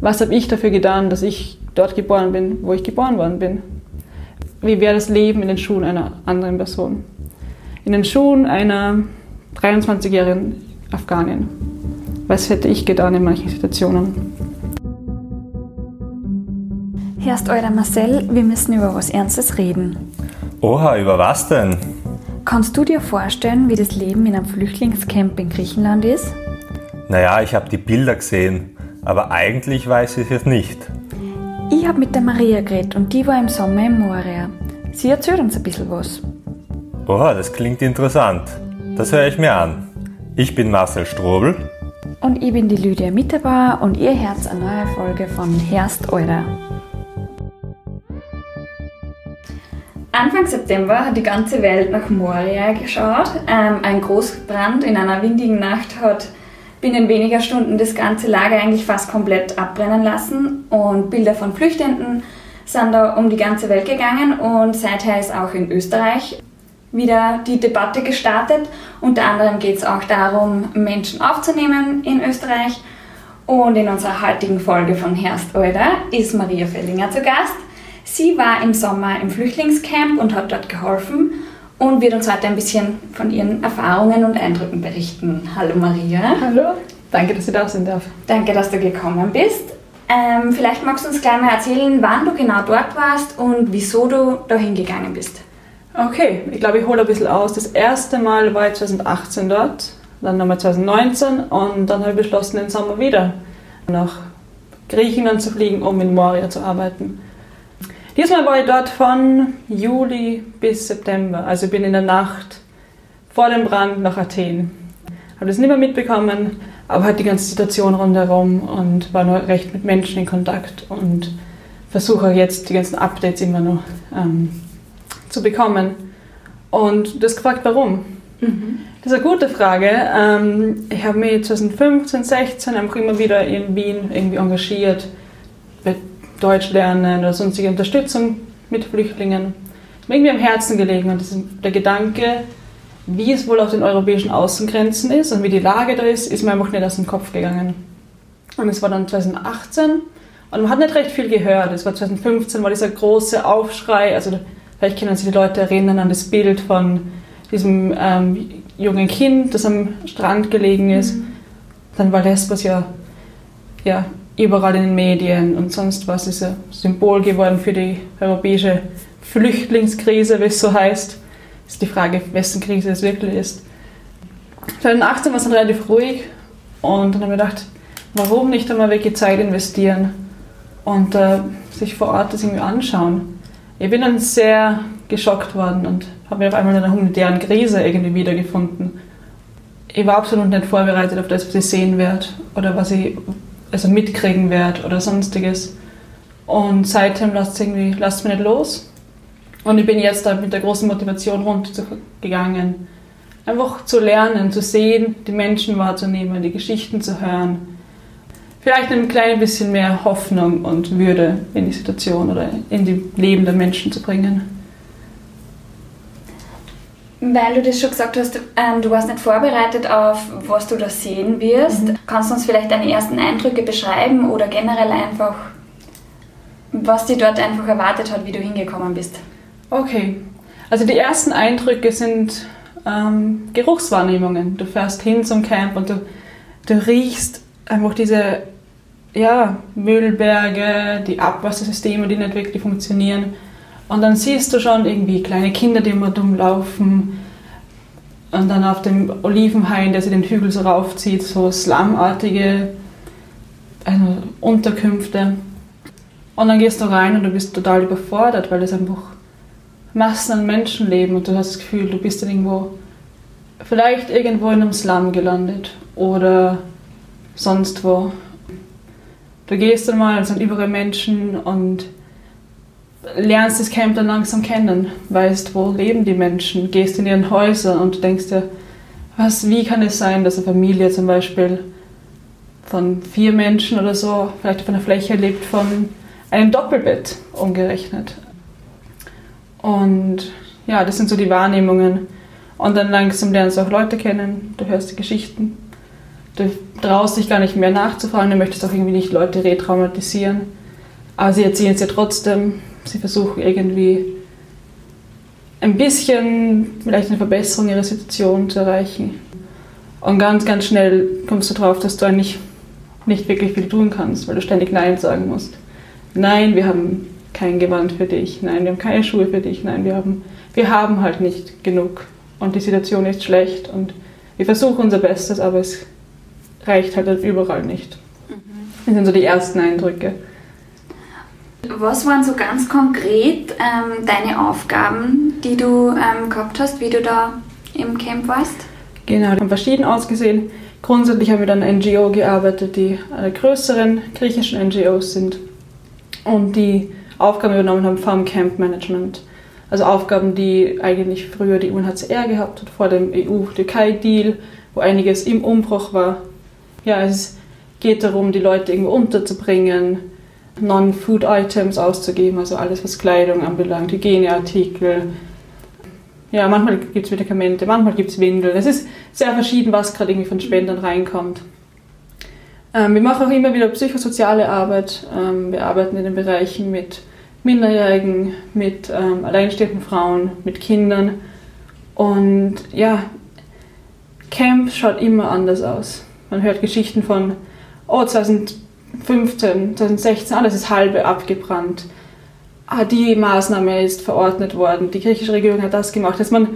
Was habe ich dafür getan, dass ich dort geboren bin, wo ich geboren worden bin? Wie wäre das Leben in den Schuhen einer anderen Person? In den Schuhen einer 23-jährigen Afghanin. Was hätte ich getan in manchen Situationen? Herrst euer Marcel, wir müssen über was Ernstes reden. Oha, über was denn? Kannst du dir vorstellen, wie das Leben in einem Flüchtlingscamp in Griechenland ist? Naja, ich habe die Bilder gesehen, aber eigentlich weiß ich es nicht. Ich habe mit der Maria geredet und die war im Sommer in Moria. Sie erzählt uns ein bisschen was. Oha, das klingt interessant. Das höre ich mir an. Ich bin Marcel Strobel. Und ich bin die Lydia Mitterbauer und ihr hört eine neue Folge von Herst Eurer. Anfang September hat die ganze Welt nach Moria geschaut. Ähm, ein Großbrand in einer windigen Nacht hat binnen weniger Stunden das ganze Lager eigentlich fast komplett abbrennen lassen und Bilder von Flüchtenden sind da um die ganze Welt gegangen und seither ist auch in Österreich wieder die Debatte gestartet. Unter anderem geht es auch darum, Menschen aufzunehmen in Österreich. Und in unserer heutigen Folge von Herst Euler ist Maria Fellinger zu Gast. Sie war im Sommer im Flüchtlingscamp und hat dort geholfen und wird uns heute ein bisschen von ihren Erfahrungen und Eindrücken berichten. Hallo Maria. Hallo, danke, dass ich da sein darf. Danke, dass du gekommen bist. Ähm, vielleicht magst du uns gleich mal erzählen, wann du genau dort warst und wieso du dahin gegangen bist. Okay, ich glaube, ich hole ein bisschen aus. Das erste Mal war ich 2018 dort, dann nochmal 2019 und dann habe ich beschlossen, den Sommer wieder nach Griechenland zu fliegen, um in Moria zu arbeiten. Diesmal war ich dort von Juli bis September. Also ich bin in der Nacht vor dem Brand nach Athen. Habe das nicht mehr mitbekommen, aber halt die ganze Situation rundherum und war nur recht mit Menschen in Kontakt und versuche jetzt die ganzen Updates immer noch ähm, zu bekommen. Und das gefragt, warum? Mhm. Das ist eine gute Frage. Ähm, ich habe mich 2015, 2016 einfach immer wieder in Wien irgendwie engagiert Deutsch lernen oder sonstige Unterstützung mit Flüchtlingen. Ist mir irgendwie am Herzen gelegen und der Gedanke, wie es wohl auf den europäischen Außengrenzen ist und wie die Lage da ist, ist mir einfach nicht aus dem Kopf gegangen. Und es war dann 2018 und man hat nicht recht viel gehört. Es war 2015, war dieser große Aufschrei, also vielleicht können sich die Leute erinnern an das Bild von diesem ähm, jungen Kind, das am Strand gelegen ist. Mhm. Dann war Lesbos ja, ja überall in den Medien und sonst was ist ein Symbol geworden für die europäische Flüchtlingskrise, wie es so heißt. Ist die Frage, wessen Krise es wirklich ist. 2018 war es dann relativ ruhig und dann habe ich gedacht, warum nicht einmal wirklich Zeit investieren und äh, sich vor Ort das irgendwie anschauen. Ich bin dann sehr geschockt worden und habe mich auf einmal in einer humanitären Krise irgendwie wiedergefunden. Ich war absolut nicht vorbereitet auf das, was ich sehen werde oder was ich also mitkriegen werde oder sonstiges. Und seitdem lasst es irgendwie, lasst mich nicht los. Und ich bin jetzt da mit der großen Motivation runtergegangen. Einfach zu lernen, zu sehen, die Menschen wahrzunehmen, die Geschichten zu hören. Vielleicht ein klein bisschen mehr Hoffnung und Würde in die Situation oder in die Leben der Menschen zu bringen. Weil du das schon gesagt hast, ähm, du warst nicht vorbereitet auf, was du da sehen wirst. Mhm. Kannst du uns vielleicht deine ersten Eindrücke beschreiben oder generell einfach, was dir dort einfach erwartet hat, wie du hingekommen bist? Okay, also die ersten Eindrücke sind ähm, Geruchswahrnehmungen. Du fährst hin zum Camp und du, du riechst einfach diese ja, Müllberge, die Abwassersysteme, die nicht wirklich funktionieren und dann siehst du schon irgendwie kleine Kinder, die immer dumm laufen. Und dann auf dem Olivenhain, der sich den Hügel so raufzieht, so slumartige also Unterkünfte. Und dann gehst du rein und du bist total überfordert, weil es einfach Massen an Menschen leben und du hast das Gefühl, du bist dann irgendwo, vielleicht irgendwo in einem Slum gelandet oder sonst wo. Du gehst dann mal, es sind überall Menschen und lernst das Camp dann langsam kennen, weißt, wo leben die Menschen, gehst in ihren Häuser und denkst dir, was, wie kann es sein, dass eine Familie zum Beispiel von vier Menschen oder so vielleicht auf einer Fläche lebt von einem Doppelbett umgerechnet. Und ja, das sind so die Wahrnehmungen. Und dann langsam lernst du auch Leute kennen, du hörst die Geschichten. Du traust dich gar nicht mehr nachzufragen, du möchtest auch irgendwie nicht Leute retraumatisieren. Aber sie erzählen es ja trotzdem. Sie versuchen irgendwie ein bisschen vielleicht eine Verbesserung ihrer Situation zu erreichen. Und ganz, ganz schnell kommst du drauf, dass du eigentlich nicht wirklich viel tun kannst, weil du ständig Nein sagen musst. Nein, wir haben kein Gewand für dich. Nein, wir haben keine Schuhe für dich. Nein, wir haben, wir haben halt nicht genug. Und die Situation ist schlecht und wir versuchen unser Bestes, aber es reicht halt überall nicht. Das sind so die ersten Eindrücke. Was waren so ganz konkret ähm, deine Aufgaben, die du ähm, gehabt hast, wie du da im Camp warst? Genau, die haben verschieden ausgesehen. Grundsätzlich haben wir dann NGO gearbeitet, die eine größeren griechischen NGOs sind und die Aufgaben übernommen haben vom Camp Management. Also Aufgaben, die eigentlich früher die UNHCR gehabt hat, vor dem EU-Türkei-Deal, wo einiges im Umbruch war. Ja, es geht darum, die Leute irgendwo unterzubringen, Non-Food-Items auszugeben, also alles, was Kleidung anbelangt, Hygieneartikel. Ja, manchmal gibt es Medikamente, manchmal gibt es Windeln. Es ist sehr verschieden, was gerade irgendwie von Spendern reinkommt. Ähm, wir machen auch immer wieder psychosoziale Arbeit. Ähm, wir arbeiten in den Bereichen mit Minderjährigen, mit ähm, alleinstehenden Frauen, mit Kindern. Und ja, Camp schaut immer anders aus. Man hört Geschichten von, oh, 2015, 2016, alles ist halbe abgebrannt. Ah, die Maßnahme ist verordnet worden, die griechische Regierung hat das gemacht. Dass man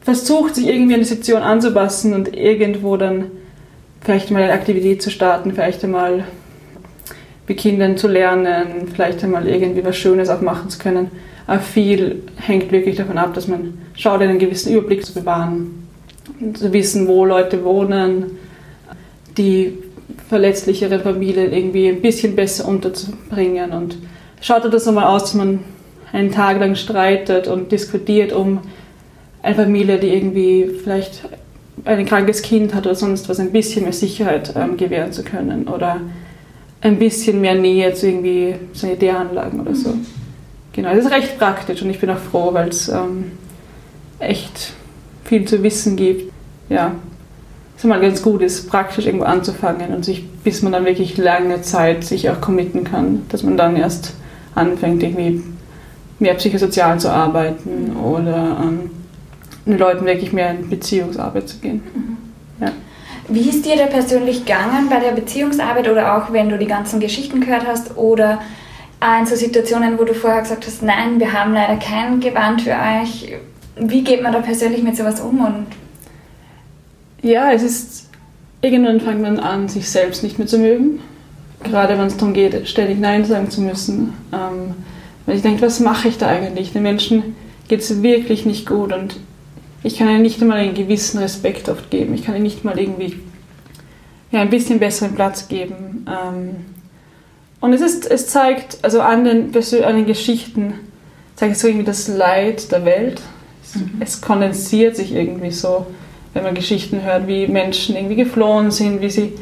versucht, sich irgendwie die Situation anzupassen und irgendwo dann vielleicht mal eine Aktivität zu starten, vielleicht einmal mit Kindern zu lernen, vielleicht einmal irgendwie was Schönes auch machen zu können. Aber viel hängt wirklich davon ab, dass man schaut, einen gewissen Überblick zu bewahren, zu wissen, wo Leute wohnen, die verletzlichere Familien irgendwie ein bisschen besser unterzubringen. Und schaut das nochmal aus, dass man einen Tag lang streitet und diskutiert um eine Familie, die irgendwie vielleicht ein krankes Kind hat oder sonst was, ein bisschen mehr Sicherheit ähm, gewähren zu können oder ein bisschen mehr Nähe zu irgendwie Sanitäranlagen oder so. Mhm. Genau, das ist recht praktisch und ich bin auch froh, weil es ähm, echt viel zu wissen gibt. Ja, es ist mal ganz gut ist, praktisch irgendwo anzufangen und sich, bis man dann wirklich lange Zeit sich auch committen kann, dass man dann erst anfängt, irgendwie mehr psychosozial zu arbeiten oder ähm, den Leuten wirklich mehr in Beziehungsarbeit zu gehen. Mhm. Ja. Wie ist dir da persönlich gegangen bei der Beziehungsarbeit oder auch wenn du die ganzen Geschichten gehört hast oder in so Situationen, wo du vorher gesagt hast, nein, wir haben leider kein Gewand für euch. Wie geht man da persönlich mit sowas um? Und ja, es ist, irgendwann fängt man an, sich selbst nicht mehr zu mögen. Gerade wenn es darum geht, ständig Nein sagen zu müssen. Ähm, weil ich denke, was mache ich da eigentlich? Den Menschen geht es wirklich nicht gut und ich kann ihnen nicht einmal einen gewissen Respekt oft geben. Ich kann ihnen nicht mal irgendwie ja, ein bisschen besseren Platz geben. Ähm, und es, ist, es zeigt, also an den, an den Geschichten, zeigt es so irgendwie das Leid der Welt. Mhm. es kondensiert sich irgendwie so, wenn man Geschichten hört, wie Menschen irgendwie geflohen sind, wie sie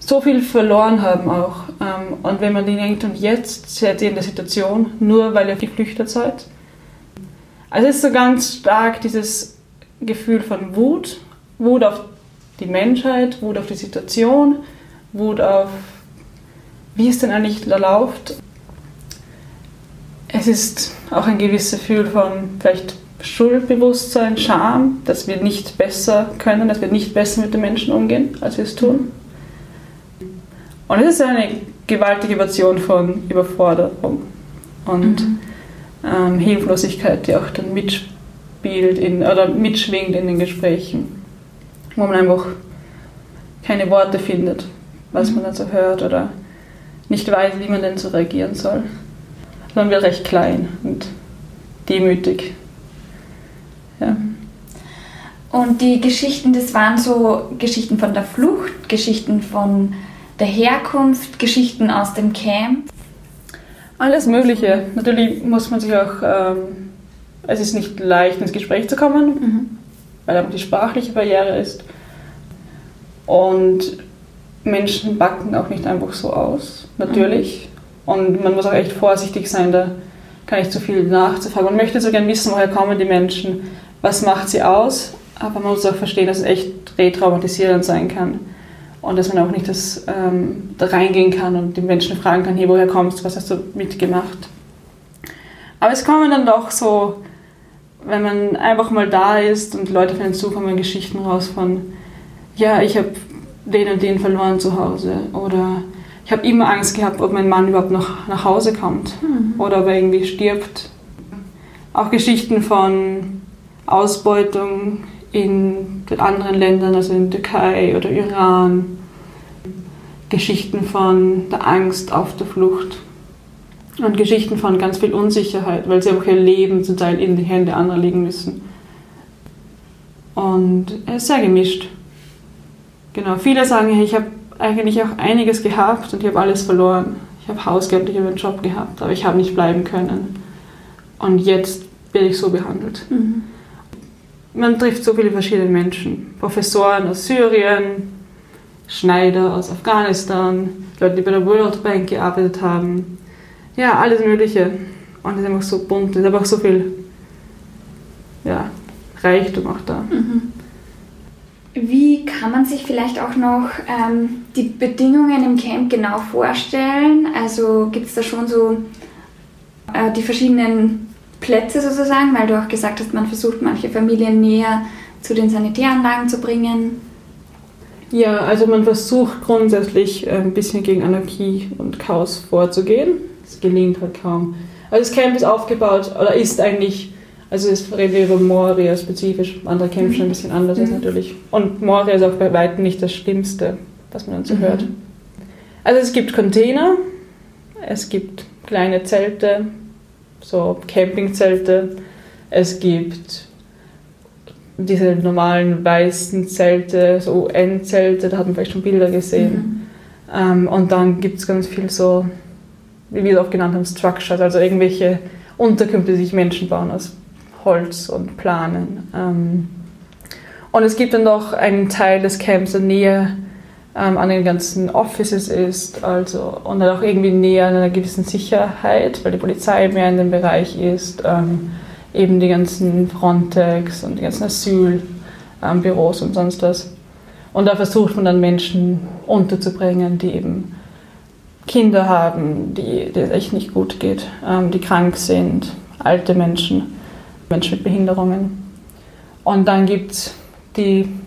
so viel verloren haben auch. Ähm, und wenn man den denkt, und jetzt seid ihr in der Situation, nur weil ihr geflüchtet seid. Also es ist so ganz stark dieses Gefühl von Wut, Wut auf die Menschheit, Wut auf die Situation, Wut auf, wie es denn eigentlich da läuft. Es ist auch ein gewisses Gefühl von vielleicht Schuldbewusstsein, Scham, dass wir nicht besser können, dass wir nicht besser mit den Menschen umgehen, als wir es tun. Und es ist eine gewaltige Version von Überforderung und mhm. ähm, Hilflosigkeit, die auch dann mitspielt in, oder mitschwingt in den Gesprächen, wo man einfach keine Worte findet, was man dann so hört oder nicht weiß, wie man denn so reagieren soll. Man wird recht klein und demütig. Ja. Und die Geschichten, das waren so Geschichten von der Flucht, Geschichten von der Herkunft, Geschichten aus dem Camp. Alles Mögliche. Natürlich muss man sich auch ähm, es ist nicht leicht, ins Gespräch zu kommen, mhm. weil einfach die sprachliche Barriere ist. Und Menschen backen auch nicht einfach so aus, natürlich. Mhm. Und man muss auch echt vorsichtig sein, da kann ich zu viel nachzufragen. Man möchte so gerne wissen, woher kommen die Menschen, was macht sie aus, aber man muss auch verstehen, dass es echt retraumatisierend sein kann. Und dass man auch nicht das, ähm, da reingehen kann und die Menschen fragen kann, hey, woher kommst du, was hast du mitgemacht? Aber es kommen dann doch so, wenn man einfach mal da ist und Leute finden zu, kommen Geschichten raus von, ja, ich habe den und den verloren zu Hause oder ich habe immer Angst gehabt, ob mein Mann überhaupt noch nach Hause kommt mhm. oder ob er irgendwie stirbt. Auch Geschichten von Ausbeutung in den anderen Ländern, also in Türkei oder Iran. Geschichten von der Angst auf der Flucht. Und Geschichten von ganz viel Unsicherheit, weil sie auch ihr Leben zum Teil in die Hände anderer legen müssen. Und es ist sehr gemischt. Genau, viele sagen, ich habe eigentlich auch einiges gehabt und ich habe alles verloren. Ich habe Haus gehabt, ich habe einen Job gehabt, aber ich habe nicht bleiben können. Und jetzt bin ich so behandelt. Mhm. Man trifft so viele verschiedene Menschen. Professoren aus Syrien, Schneider aus Afghanistan, Leute, die bei der World Bank gearbeitet haben. Ja, alles Mögliche. Und es ist einfach so bunt, es ist einfach so viel ja, Reichtum auch da. Mhm. Wie kann man sich vielleicht auch noch ähm, die Bedingungen im Camp genau vorstellen? Also gibt es da schon so äh, die verschiedenen Plätze sozusagen, weil du auch gesagt hast, man versucht manche Familien näher zu den Sanitäranlagen zu bringen? Ja, also man versucht grundsätzlich äh, ein bisschen gegen Anarchie und Chaos vorzugehen. Das gelingt halt kaum. Also das Camp ist aufgebaut oder ist eigentlich also es reden wir über Moria spezifisch, andere kämpfen schon ein bisschen anders mhm. natürlich. Und Moria ist auch bei weitem nicht das Schlimmste, was man so mhm. hört. Also es gibt Container, es gibt kleine Zelte, so Campingzelte, es gibt diese normalen weißen Zelte, so UN-Zelte, da hat man vielleicht schon Bilder gesehen. Mhm. Ähm, und dann gibt es ganz viel so, wie wir es auch genannt haben, Structures, also irgendwelche Unterkünfte, die sich Menschen bauen aus Holz und Planen. Ähm, und es gibt dann noch einen Teil des Camps, der näher ähm, an den ganzen Offices ist, also und dann auch irgendwie näher an einer gewissen Sicherheit, weil die Polizei mehr in dem Bereich ist, ähm, eben die ganzen Frontex und die ganzen Asylbüros und sonst was. Und da versucht man dann Menschen unterzubringen, die eben Kinder haben, die, denen es echt nicht gut geht, ähm, die krank sind, alte Menschen. Menschen mit Behinderungen. Und dann gibt es den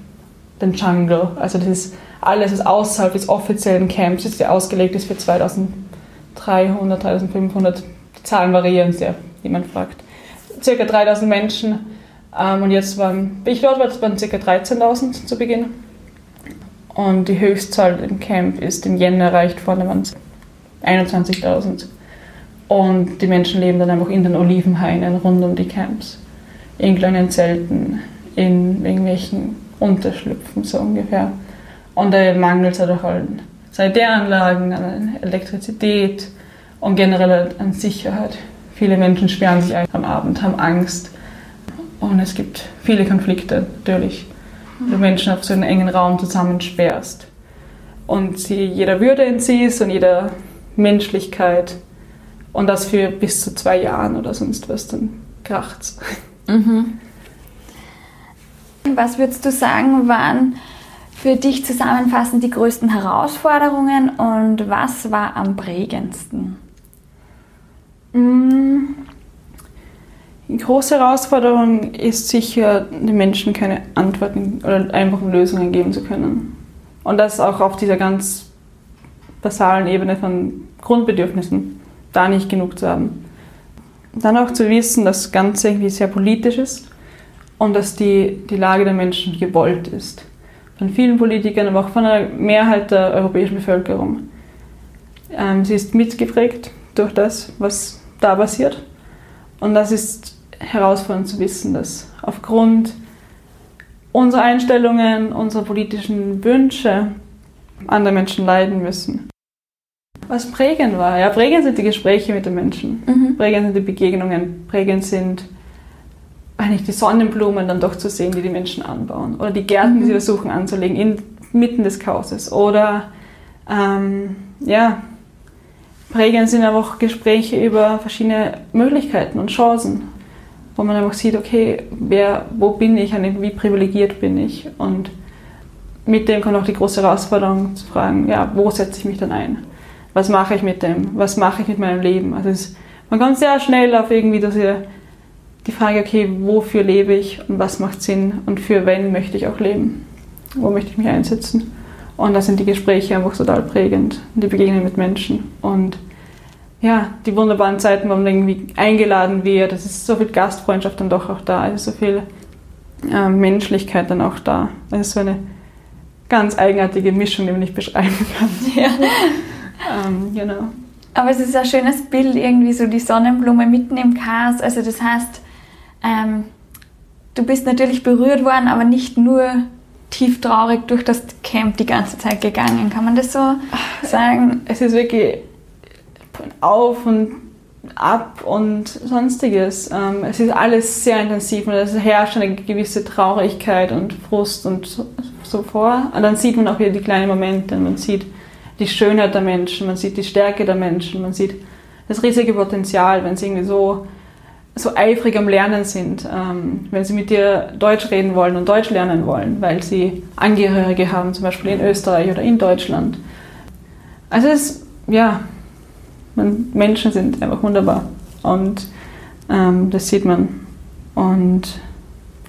Jungle, also das ist alles, was außerhalb des offiziellen Camps ist, der ausgelegt ist für 2300, 3500. Die Zahlen variieren sehr, wie man fragt. Circa 3000 Menschen. Ähm, und jetzt waren, ich dort war, das waren circa 13.000 zu Beginn. Und die Höchstzahl im Camp ist im Jänner erreicht worden, waren 21.000. Und die Menschen leben dann einfach in den Olivenhainen rund um die Camps. In kleinen Zelten, in irgendwelchen Unterschlüpfen so ungefähr. Und da mangelt es halt an Sanitäranlagen, an Elektrizität und generell an Sicherheit. Viele Menschen sperren sich ein am Abend, haben Angst. Und es gibt viele Konflikte natürlich, wenn du Menschen auf so einen engen Raum zusammensperrst und sie jeder Würde entziehst und jeder Menschlichkeit und das für bis zu zwei Jahren oder sonst was, dann kracht's. Mhm. Was würdest du sagen, waren für dich zusammenfassend die größten Herausforderungen und was war am prägendsten? Mm. Die große Herausforderung ist sicher, den Menschen keine Antworten oder einfachen Lösungen geben zu können. Und das auch auf dieser ganz basalen Ebene von Grundbedürfnissen da nicht genug zu haben. Dann auch zu wissen, dass das Ganze irgendwie sehr politisch ist und dass die, die Lage der Menschen gewollt ist. Von vielen Politikern, aber auch von einer Mehrheit der europäischen Bevölkerung. Ähm, sie ist mitgeprägt durch das, was da passiert. Und das ist herausfordernd zu wissen, dass aufgrund unserer Einstellungen, unserer politischen Wünsche andere Menschen leiden müssen was prägend war. Ja, prägend sind die Gespräche mit den Menschen, mhm. prägend sind die Begegnungen, prägend sind eigentlich die Sonnenblumen dann doch zu sehen, die die Menschen anbauen oder die Gärten, mhm. die sie versuchen anzulegen, inmitten des Chaoses. Oder ähm, ja, prägend sind aber auch Gespräche über verschiedene Möglichkeiten und Chancen, wo man einfach sieht, okay, wer, wo bin ich, wie privilegiert bin ich und mit dem kommt auch die große Herausforderung zu fragen, ja, wo setze ich mich dann ein? Was mache ich mit dem? Was mache ich mit meinem Leben? Also es, man kommt sehr schnell auf irgendwie diese, die Frage, okay, wofür lebe ich und was macht Sinn und für wen möchte ich auch leben? Wo möchte ich mich einsetzen? Und da sind die Gespräche einfach total prägend, die Begegnungen mit Menschen und ja, die wunderbaren Zeiten, wo man irgendwie eingeladen wird, es ist so viel Gastfreundschaft dann doch auch da, also so viel äh, Menschlichkeit dann auch da. Es ist so eine ganz eigenartige Mischung, die man nicht beschreiben kann. Ja. ähm, genau. Aber es ist ein schönes Bild, irgendwie so die Sonnenblume mitten im Chaos. Also das heißt, ähm, du bist natürlich berührt worden, aber nicht nur tief traurig durch das Camp die ganze Zeit gegangen. Kann man das so sagen? Es ist wirklich auf und ab und sonstiges. Ähm, es ist alles sehr intensiv und es herrscht eine gewisse Traurigkeit und Frust und so, vor. Und dann sieht man auch wieder die kleinen Momente. Man sieht die Schönheit der Menschen, man sieht die Stärke der Menschen, man sieht das riesige Potenzial, wenn sie irgendwie so, so eifrig am Lernen sind, ähm, wenn sie mit dir Deutsch reden wollen und Deutsch lernen wollen, weil sie Angehörige haben, zum Beispiel in Österreich oder in Deutschland. Also es, ja, man, Menschen sind einfach wunderbar und ähm, das sieht man. Und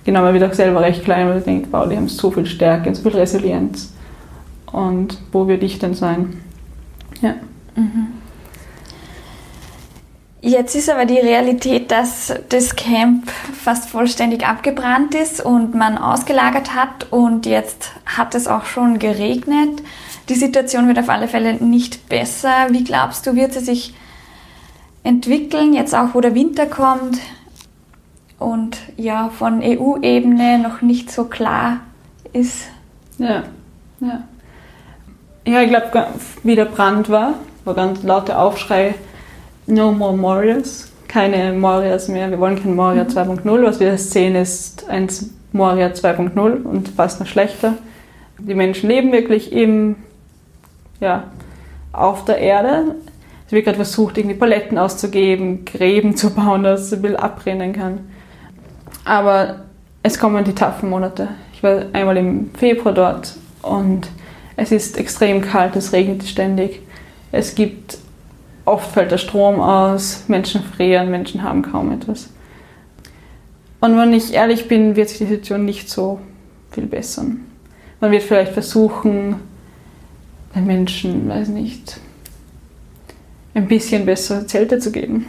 genau, man wird auch selber recht klein, weil man denkt, wow, die haben so viel Stärke so viel Resilienz. Und wo würde ich denn sein? Ja. Mhm. Jetzt ist aber die Realität, dass das Camp fast vollständig abgebrannt ist und man ausgelagert hat und jetzt hat es auch schon geregnet. Die Situation wird auf alle Fälle nicht besser. Wie glaubst du, wird sie sich entwickeln, jetzt auch wo der Winter kommt und ja von EU-Ebene noch nicht so klar ist? Ja, ja. Ja, ich glaube, wie der Brand war, war ganz lauter Aufschrei, no more Morias, keine Morias mehr, wir wollen kein Moria mhm. 2.0. Was wir sehen, ist ein Moria 2.0 und fast noch schlechter. Die Menschen leben wirklich im, ja, auf der Erde. Es wird gerade versucht, irgendwie Paletten auszugeben, Gräben zu bauen, dass es Müll abbrennen kann. Aber es kommen die taffen Monate. Ich war einmal im Februar dort und es ist extrem kalt, es regnet ständig. Es gibt, oft fällt der Strom aus, Menschen frieren, Menschen haben kaum etwas. Und wenn ich ehrlich bin, wird sich die Situation nicht so viel bessern. Man wird vielleicht versuchen, den Menschen, weiß nicht, ein bisschen bessere Zelte zu geben.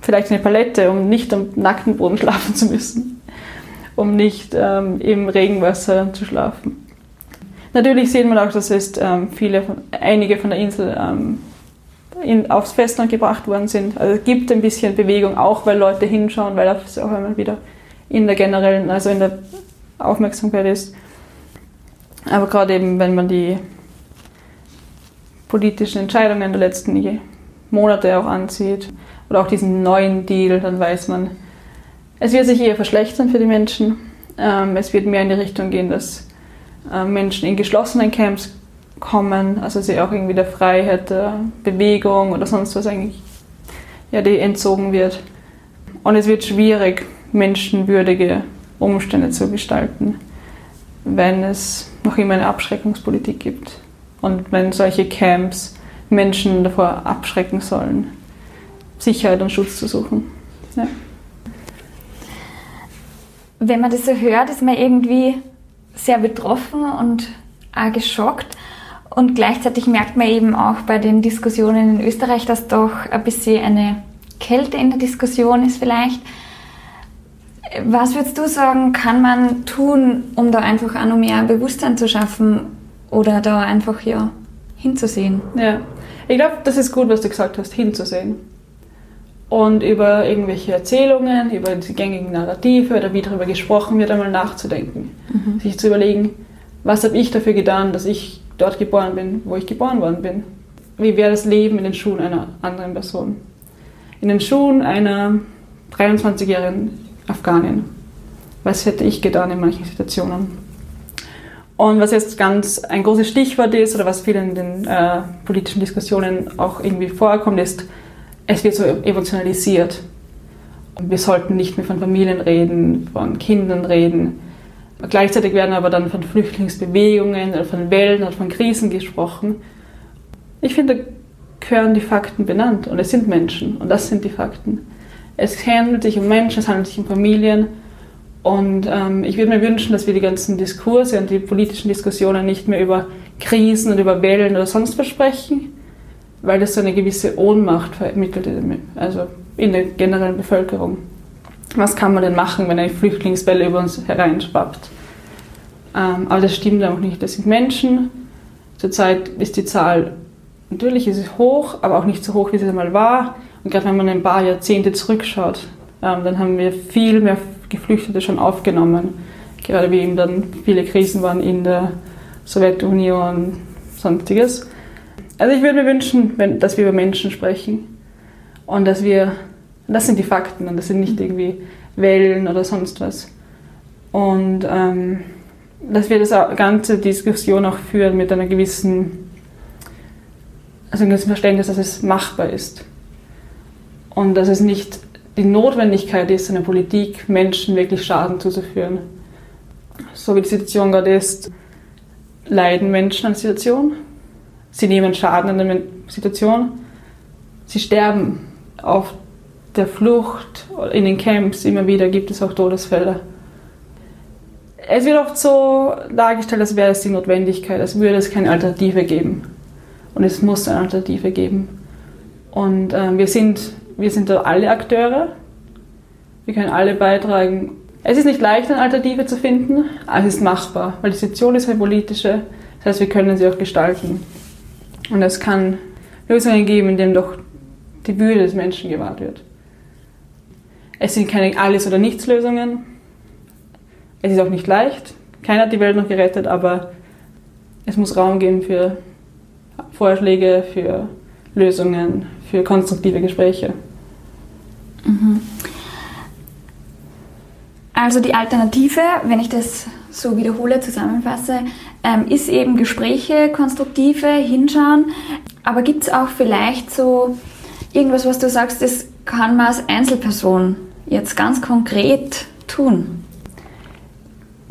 Vielleicht eine Palette, um nicht am nackten Boden schlafen zu müssen. Um nicht ähm, im Regenwasser zu schlafen. Natürlich sieht man auch, dass es ähm, viele, einige von der Insel ähm, in, aufs Festland gebracht worden sind. Also es gibt ein bisschen Bewegung, auch weil Leute hinschauen, weil das auch einmal wieder in der generellen, also in der Aufmerksamkeit ist. Aber gerade eben, wenn man die politischen Entscheidungen der letzten Monate auch ansieht oder auch diesen neuen Deal, dann weiß man, es wird sich eher verschlechtern für die Menschen. Ähm, es wird mehr in die Richtung gehen, dass äh, Menschen in geschlossenen Camps kommen, also sie auch irgendwie der Freiheit der Bewegung oder sonst was eigentlich ja, die entzogen wird. Und es wird schwierig, menschenwürdige Umstände zu gestalten, wenn es noch immer eine Abschreckungspolitik gibt und wenn solche Camps Menschen davor abschrecken sollen, Sicherheit und Schutz zu suchen. Ja. Wenn man das so hört, ist man irgendwie sehr betroffen und auch geschockt. Und gleichzeitig merkt man eben auch bei den Diskussionen in Österreich, dass doch ein bisschen eine Kälte in der Diskussion ist vielleicht. Was würdest du sagen, kann man tun, um da einfach auch noch mehr Bewusstsein zu schaffen oder da einfach ja hinzusehen? Ja, ich glaube, das ist gut, was du gesagt hast, hinzusehen und über irgendwelche Erzählungen, über die gängigen Narrative oder wie darüber gesprochen wird, einmal nachzudenken. Mhm. Sich zu überlegen, was habe ich dafür getan, dass ich dort geboren bin, wo ich geboren worden bin. Wie wäre das Leben in den Schuhen einer anderen Person? In den Schuhen einer 23-jährigen Afghanin. Was hätte ich getan in manchen Situationen? Und was jetzt ganz ein großes Stichwort ist oder was vielen in den äh, politischen Diskussionen auch irgendwie vorkommt, ist es wird so emotionalisiert. Wir sollten nicht mehr von Familien reden, von Kindern reden. Gleichzeitig werden aber dann von Flüchtlingsbewegungen oder von Wellen oder von Krisen gesprochen. Ich finde, gehören die Fakten benannt und es sind Menschen und das sind die Fakten. Es handelt sich um Menschen, es handelt sich um Familien und ähm, ich würde mir wünschen, dass wir die ganzen Diskurse und die politischen Diskussionen nicht mehr über Krisen und über Wellen oder sonst was sprechen, weil das so eine gewisse Ohnmacht vermittelt, also in der generellen Bevölkerung. Was kann man denn machen, wenn eine Flüchtlingswelle über uns hereinschwappt? Ähm, aber das stimmt auch nicht. Das sind Menschen. Zurzeit ist die Zahl, natürlich ist es hoch, aber auch nicht so hoch, wie sie einmal war. Und gerade wenn man ein paar Jahrzehnte zurückschaut, ähm, dann haben wir viel mehr Geflüchtete schon aufgenommen. Gerade wie eben dann viele Krisen waren in der Sowjetunion und sonstiges. Also ich würde mir wünschen, wenn, dass wir über Menschen sprechen und dass wir, das sind die Fakten und das sind nicht irgendwie Wellen oder sonst was. Und ähm, dass wir das ganze Diskussion auch führen mit einer gewissen, also einem gewissen Verständnis, dass es machbar ist. Und dass es nicht die Notwendigkeit ist, einer Politik Menschen wirklich Schaden zuzuführen. So wie die Situation gerade ist, leiden Menschen an der Situation. Sie nehmen Schaden an der Situation. Sie sterben auf der Flucht, in den Camps immer wieder gibt es auch Todesfälle. Es wird oft so dargestellt, als wäre es die Notwendigkeit, als würde es keine Alternative geben. Und es muss eine Alternative geben. Und äh, wir, sind, wir sind da alle Akteure. Wir können alle beitragen. Es ist nicht leicht, eine Alternative zu finden, aber es ist machbar, weil die Situation ist eine politische. Das heißt, wir können sie auch gestalten. Und es kann Lösungen geben, in denen doch die Würde des Menschen gewahrt wird. Es sind keine Alles- oder Nichts-Lösungen. Es ist auch nicht leicht. Keiner hat die Welt noch gerettet, aber es muss Raum geben für Vorschläge, für Lösungen, für konstruktive Gespräche. Mhm. Also die Alternative, wenn ich das so wiederhole, zusammenfasse, ähm, ist eben Gespräche, konstruktive, hinschauen. Aber gibt es auch vielleicht so irgendwas, was du sagst, das kann man als Einzelperson jetzt ganz konkret tun?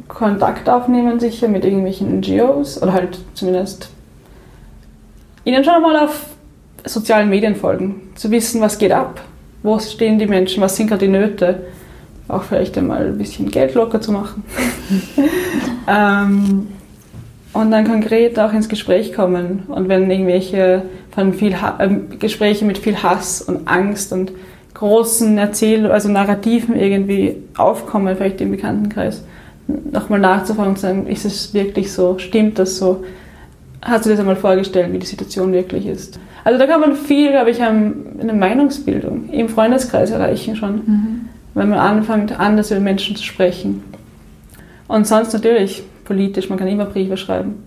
Kontakt aufnehmen sicher mit irgendwelchen NGOs oder halt zumindest ihnen schon einmal auf sozialen Medien folgen, zu wissen, was geht ab, wo stehen die Menschen, was sind gerade die Nöte, auch vielleicht einmal ein bisschen Geld locker zu machen. ähm, und dann konkret auch ins Gespräch kommen. Und wenn irgendwelche von viel äh, Gespräche mit viel Hass und Angst und großen Erzähl-, also Narrativen irgendwie aufkommen, vielleicht im Bekanntenkreis, nochmal nachzufragen und zu sagen, ist es wirklich so, stimmt das so? Hast du dir das einmal vorgestellt, wie die Situation wirklich ist? Also da kann man viel, glaube ich, eine Meinungsbildung im Freundeskreis erreichen schon, mhm. wenn man anfängt, anders über Menschen zu sprechen. Und sonst natürlich politisch, man kann immer Briefe schreiben.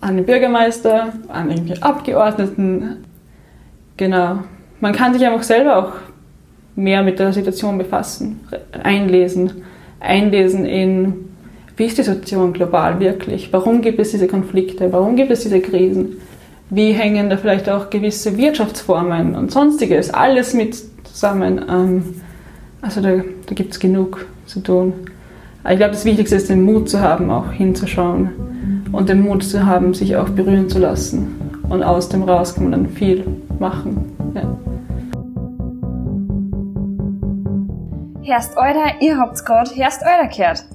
An den Bürgermeister, an irgendwelche Abgeordneten. Genau. Man kann sich einfach selber auch mehr mit der Situation befassen, einlesen, einlesen in, wie ist die Situation global wirklich? Warum gibt es diese Konflikte? Warum gibt es diese Krisen? Wie hängen da vielleicht auch gewisse Wirtschaftsformen und sonstiges? Alles mit zusammen. Ähm, also da, da gibt es genug zu tun. Ich glaube, das Wichtigste ist, den Mut zu haben, auch hinzuschauen und den Mut zu haben, sich auch berühren zu lassen. Und aus dem raus kann man dann viel machen. Ja. Herst Euder, ihr habt's gerade Herst Euder gehört.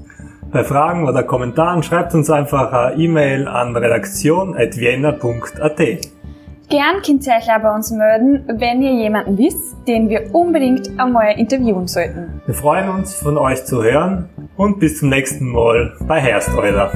Bei Fragen oder Kommentaren schreibt uns einfach eine E-Mail an redaktion.vienna.at. Gern könnt ihr euch auch bei uns melden, wenn ihr jemanden wisst, den wir unbedingt einmal interviewen sollten. Wir freuen uns, von euch zu hören und bis zum nächsten Mal bei Hersteuler.